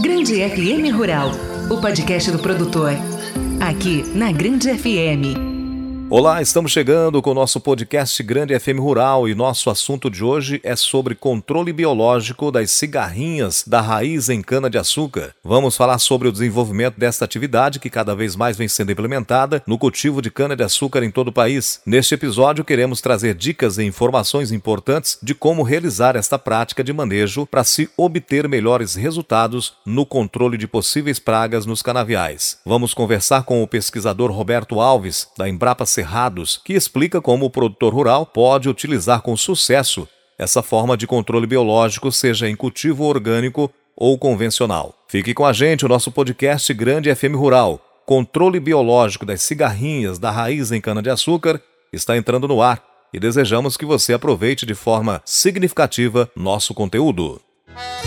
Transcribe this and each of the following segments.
Grande FM Rural, o podcast do produtor. Aqui na Grande FM. Olá, estamos chegando com o nosso podcast Grande FM Rural e nosso assunto de hoje é sobre controle biológico das cigarrinhas da raiz em cana-de-açúcar. Vamos falar sobre o desenvolvimento desta atividade que cada vez mais vem sendo implementada no cultivo de cana-de-açúcar em todo o país. Neste episódio, queremos trazer dicas e informações importantes de como realizar esta prática de manejo para se obter melhores resultados no controle de possíveis pragas nos canaviais. Vamos conversar com o pesquisador Roberto Alves, da Embrapa Cerrados, que explica como o produtor rural pode utilizar com sucesso essa forma de controle biológico, seja em cultivo orgânico ou convencional. Fique com a gente, o nosso podcast Grande FM Rural. Controle biológico das cigarrinhas da raiz em cana-de-açúcar está entrando no ar e desejamos que você aproveite de forma significativa nosso conteúdo.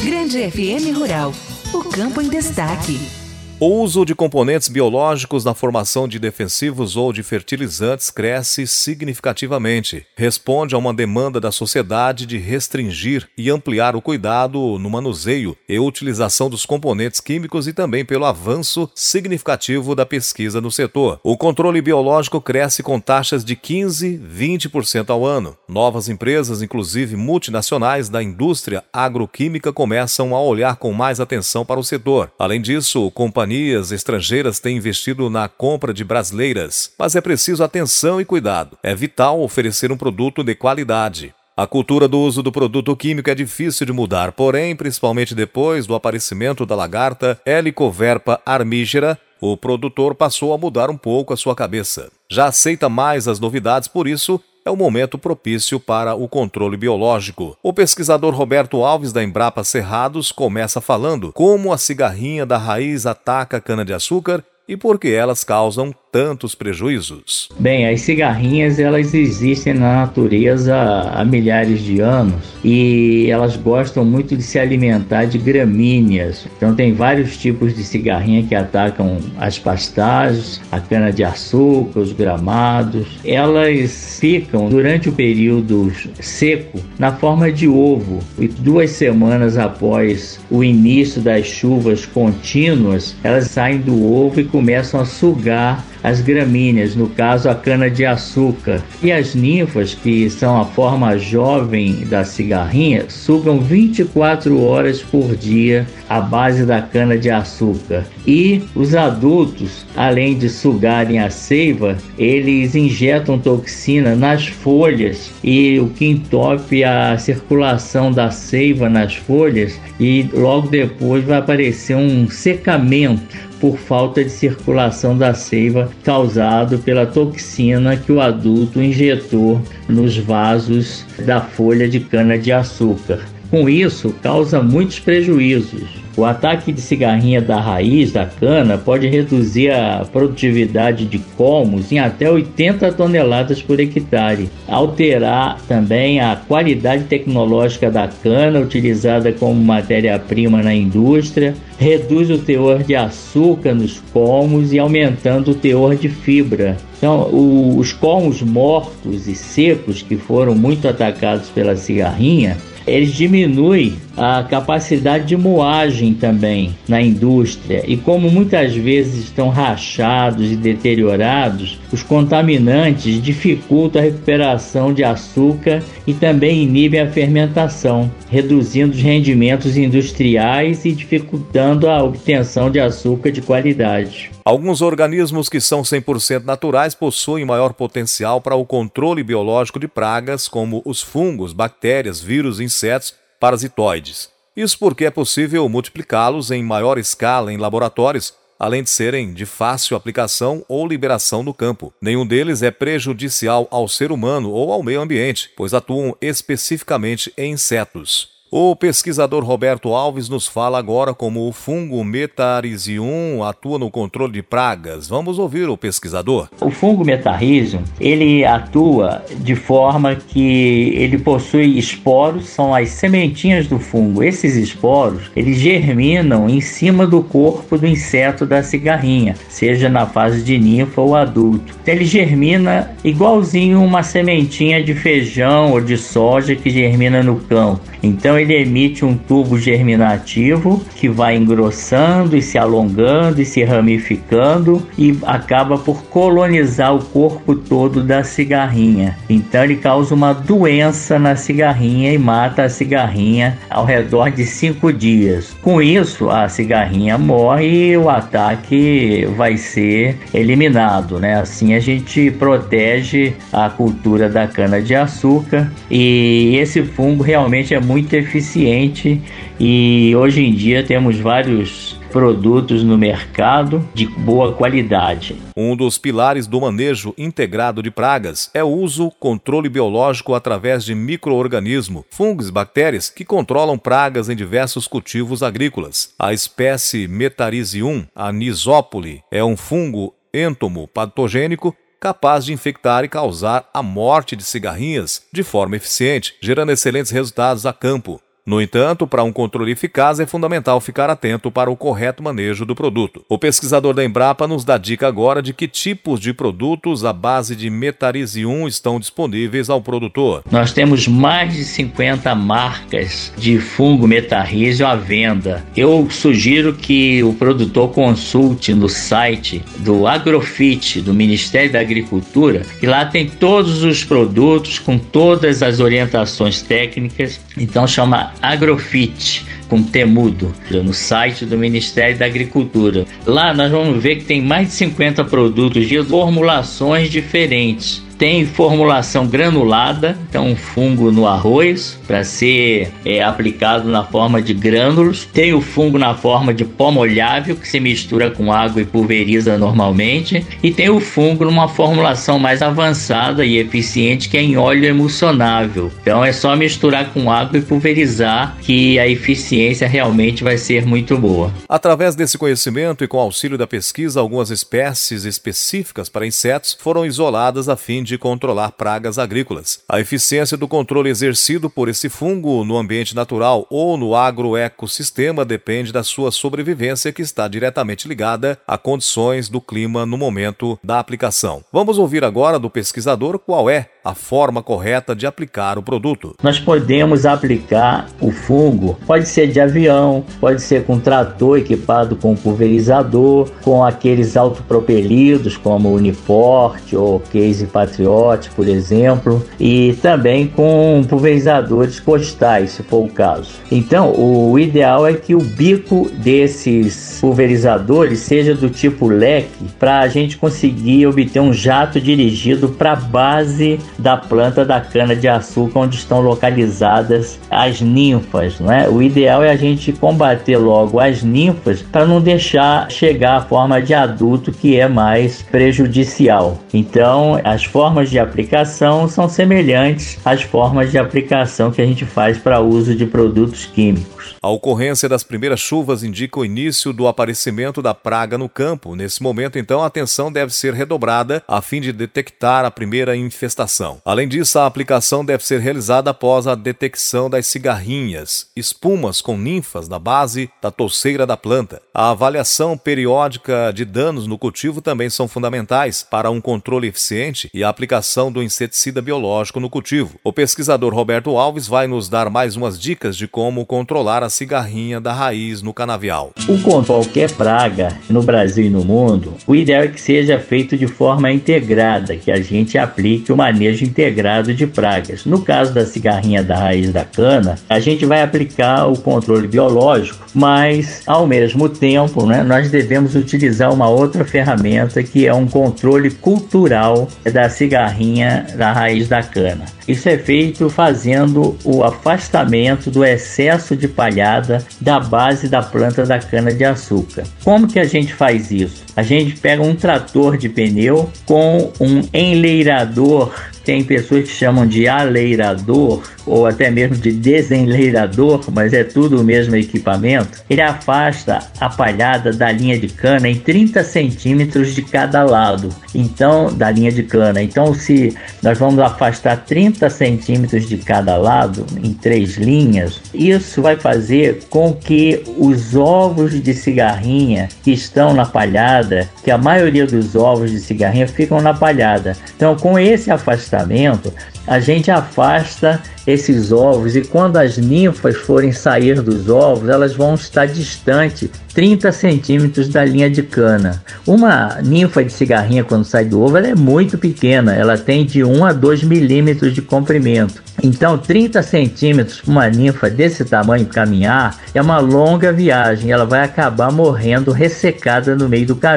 Grande FM Rural, o campo em destaque. O uso de componentes biológicos na formação de defensivos ou de fertilizantes cresce significativamente. Responde a uma demanda da sociedade de restringir e ampliar o cuidado no manuseio e utilização dos componentes químicos e também pelo avanço significativo da pesquisa no setor. O controle biológico cresce com taxas de 15, 20% ao ano. Novas empresas, inclusive multinacionais da indústria agroquímica, começam a olhar com mais atenção para o setor. Além disso, companhias companhias estrangeiras têm investido na compra de brasileiras, mas é preciso atenção e cuidado. É vital oferecer um produto de qualidade. A cultura do uso do produto químico é difícil de mudar, porém, principalmente depois do aparecimento da lagarta Helicoverpa armígera, o produtor passou a mudar um pouco a sua cabeça. Já aceita mais as novidades, por isso, é o momento propício para o controle biológico. O pesquisador Roberto Alves da Embrapa Cerrados começa falando como a cigarrinha da raiz ataca a cana-de-açúcar e por que elas causam tantos prejuízos? Bem, as cigarrinhas elas existem na natureza há milhares de anos e elas gostam muito de se alimentar de gramíneas. Então tem vários tipos de cigarrinha que atacam as pastagens, a cana de açúcar, os gramados. Elas ficam durante o período seco na forma de ovo e duas semanas após o início das chuvas contínuas, elas saem do ovo e começam a sugar as gramíneas, no caso a cana-de-açúcar. E as ninfas, que são a forma jovem da cigarrinha, sugam 24 horas por dia a base da cana-de-açúcar. E os adultos, além de sugarem a seiva, eles injetam toxina nas folhas e o que entope a circulação da seiva nas folhas e logo depois vai aparecer um secamento por falta de circulação da seiva causado pela toxina que o adulto injetou nos vasos da folha de cana-de-açúcar. Com isso, causa muitos prejuízos o ataque de cigarrinha da raiz da cana pode reduzir a produtividade de colmos em até 80 toneladas por hectare, alterar também a qualidade tecnológica da cana utilizada como matéria-prima na indústria, reduz o teor de açúcar nos colmos e aumentando o teor de fibra. Então, o, os colmos mortos e secos que foram muito atacados pela cigarrinha eles diminuem a capacidade de moagem também na indústria. E como muitas vezes estão rachados e deteriorados, os contaminantes dificultam a recuperação de açúcar e também inibem a fermentação, reduzindo os rendimentos industriais e dificultando a obtenção de açúcar de qualidade. Alguns organismos que são 100% naturais possuem maior potencial para o controle biológico de pragas, como os fungos, bactérias, vírus, insetos parasitoides. Isso porque é possível multiplicá-los em maior escala em laboratórios, além de serem de fácil aplicação ou liberação no campo. Nenhum deles é prejudicial ao ser humano ou ao meio ambiente, pois atuam especificamente em insetos. O pesquisador Roberto Alves nos fala agora como o fungo Metarhizium atua no controle de pragas. Vamos ouvir o pesquisador. O fungo Metarhizium, ele atua de forma que ele possui esporos, são as sementinhas do fungo. Esses esporos, eles germinam em cima do corpo do inseto da cigarrinha, seja na fase de ninfa ou adulto. Então, ele germina igualzinho uma sementinha de feijão ou de soja que germina no campo. Então ele emite um tubo germinativo que vai engrossando e se alongando e se ramificando e acaba por colonizar o corpo todo da cigarrinha. Então ele causa uma doença na cigarrinha e mata a cigarrinha ao redor de cinco dias. Com isso, a cigarrinha morre e o ataque vai ser eliminado, né? Assim a gente protege a cultura da cana de açúcar e esse fungo realmente é muito eficiente e hoje em dia temos vários produtos no mercado de boa qualidade. Um dos pilares do manejo integrado de pragas é o uso controle biológico através de microorganismos, fungos bactérias que controlam pragas em diversos cultivos agrícolas. A espécie Metarhizium anisopoli é um fungo entomo patogênico capaz de infectar e causar a morte de cigarrinhas de forma eficiente, gerando excelentes resultados a campo. No entanto, para um controle eficaz é fundamental ficar atento para o correto manejo do produto. O pesquisador da Embrapa nos dá dica agora de que tipos de produtos à base de metarizium estão disponíveis ao produtor. Nós temos mais de 50 marcas de fungo metarrísio à venda. Eu sugiro que o produtor consulte no site do Agrofit do Ministério da Agricultura, que lá tem todos os produtos com todas as orientações técnicas. Então chama Agrofit com temudo no site do Ministério da Agricultura. Lá nós vamos ver que tem mais de 50 produtos de formulações diferentes tem formulação granulada, então um fungo no arroz para ser é, aplicado na forma de grânulos. Tem o fungo na forma de pó molhável que se mistura com água e pulveriza normalmente. E tem o fungo numa formulação mais avançada e eficiente que é em óleo emulsionável. Então é só misturar com água e pulverizar que a eficiência realmente vai ser muito boa. Através desse conhecimento e com auxílio da pesquisa, algumas espécies específicas para insetos foram isoladas a fim de de controlar pragas agrícolas. A eficiência do controle exercido por esse fungo no ambiente natural ou no agroecossistema depende da sua sobrevivência, que está diretamente ligada a condições do clima no momento da aplicação. Vamos ouvir agora do pesquisador qual é a forma correta de aplicar o produto. Nós podemos aplicar o fungo, pode ser de avião, pode ser com trator equipado com pulverizador, com aqueles autopropelidos como Uniforte ou Case Patriot, por exemplo, e também com pulverizadores costais, se for o caso. Então, o ideal é que o bico desses pulverizadores seja do tipo leque para a gente conseguir obter um jato dirigido para a base da planta da cana-de-açúcar onde estão localizadas as ninfas. Né? O ideal é a gente combater logo as ninfas para não deixar chegar à forma de adulto que é mais prejudicial. Então, as formas de aplicação são semelhantes às formas de aplicação que a gente faz para uso de produtos químicos. A ocorrência das primeiras chuvas indica o início do aparecimento da praga no campo. Nesse momento, então, a atenção deve ser redobrada a fim de detectar a primeira infestação. Além disso, a aplicação deve ser realizada após a detecção das cigarrinhas, espumas com ninfas na base da touceira da planta. A avaliação periódica de danos no cultivo também são fundamentais para um controle eficiente e a aplicação do inseticida biológico no cultivo. O pesquisador Roberto Alves vai nos dar mais umas dicas de como controlar a cigarrinha da raiz no canavial. O qualquer praga no Brasil e no mundo, o ideal é que seja feito de forma integrada, que a gente aplique o manejo integrado de pragas. No caso da cigarrinha da raiz da cana, a gente vai aplicar o controle biológico, mas ao mesmo tempo, né, nós devemos utilizar uma outra ferramenta que é um controle cultural da cigarrinha da raiz da cana. Isso é feito fazendo o afastamento do excesso de palhada da base da planta da cana de açúcar. Como que a gente faz isso? A gente pega um trator de pneu com um enleirador tem pessoas que chamam de aleirador ou até mesmo de desenleirador, mas é tudo o mesmo equipamento. Ele afasta a palhada da linha de cana em 30 centímetros de cada lado, então da linha de cana. Então, se nós vamos afastar 30 centímetros de cada lado em três linhas, isso vai fazer com que os ovos de cigarrinha que estão na palhada palhada, que a maioria dos ovos de cigarrinha ficam na palhada. Então, com esse afastamento, a gente afasta esses ovos e quando as ninfas forem sair dos ovos, elas vão estar distante 30 centímetros da linha de cana. Uma ninfa de cigarrinha, quando sai do ovo, ela é muito pequena, ela tem de 1 a 2 milímetros de comprimento. Então, 30 centímetros para uma ninfa desse tamanho caminhar é uma longa viagem. Ela vai acabar morrendo ressecada no meio do caminho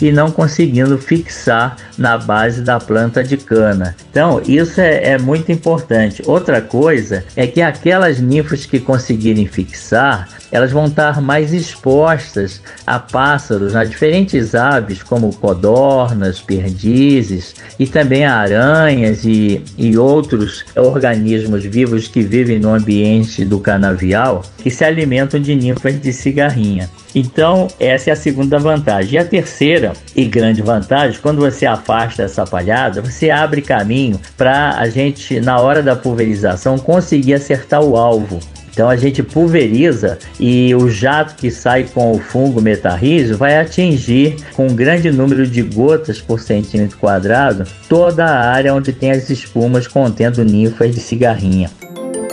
e não conseguindo fixar na base da planta de cana. Então, isso é, é muito importante. Outra coisa é que aquelas ninfas que conseguirem fixar, elas vão estar mais expostas a pássaros, a diferentes aves como codornas, perdizes e também aranhas e, e outros organismos vivos que vivem no ambiente do canavial que se alimentam de ninfas de cigarrinha. Então, essa é a segunda vantagem. A terceira e grande vantagem, quando você afasta essa palhada, você abre caminho para a gente, na hora da pulverização, conseguir acertar o alvo. Então a gente pulveriza e o jato que sai com o fungo metarrísio vai atingir com um grande número de gotas por centímetro quadrado toda a área onde tem as espumas contendo ninfas de cigarrinha.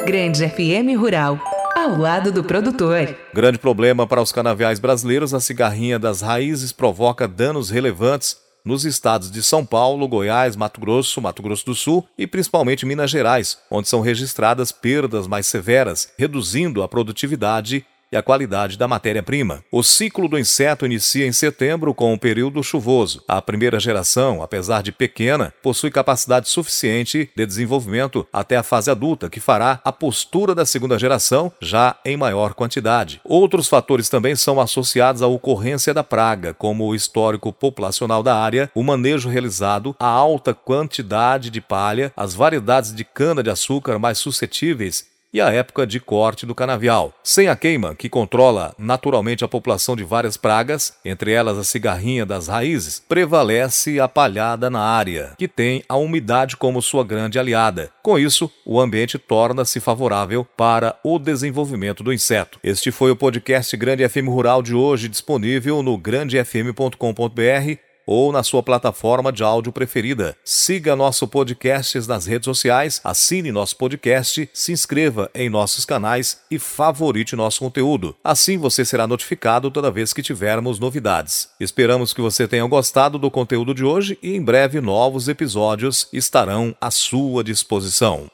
Grande FM Rural, ao lado do produtor. Grande problema para os canaviais brasileiros, a cigarrinha das raízes provoca danos relevantes nos estados de São Paulo, Goiás, Mato Grosso, Mato Grosso do Sul e principalmente Minas Gerais, onde são registradas perdas mais severas, reduzindo a produtividade e a qualidade da matéria-prima. O ciclo do inseto inicia em setembro com o um período chuvoso. A primeira geração, apesar de pequena, possui capacidade suficiente de desenvolvimento até a fase adulta, que fará a postura da segunda geração já em maior quantidade. Outros fatores também são associados à ocorrência da praga, como o histórico populacional da área, o manejo realizado, a alta quantidade de palha, as variedades de cana-de-açúcar mais suscetíveis e a época de corte do canavial. Sem a queima, que controla naturalmente a população de várias pragas, entre elas a cigarrinha das raízes, prevalece a palhada na área, que tem a umidade como sua grande aliada. Com isso, o ambiente torna-se favorável para o desenvolvimento do inseto. Este foi o podcast Grande FM Rural de hoje, disponível no grandefm.com.br ou na sua plataforma de áudio preferida. Siga nosso podcast nas redes sociais, assine nosso podcast, se inscreva em nossos canais e favorite nosso conteúdo. Assim você será notificado toda vez que tivermos novidades. Esperamos que você tenha gostado do conteúdo de hoje e em breve novos episódios estarão à sua disposição.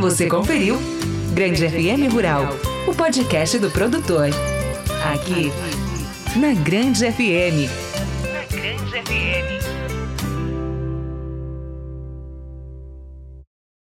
Você conferiu Grande FM Rural, o podcast do produtor. Aqui, na Grande FM. Grande FM.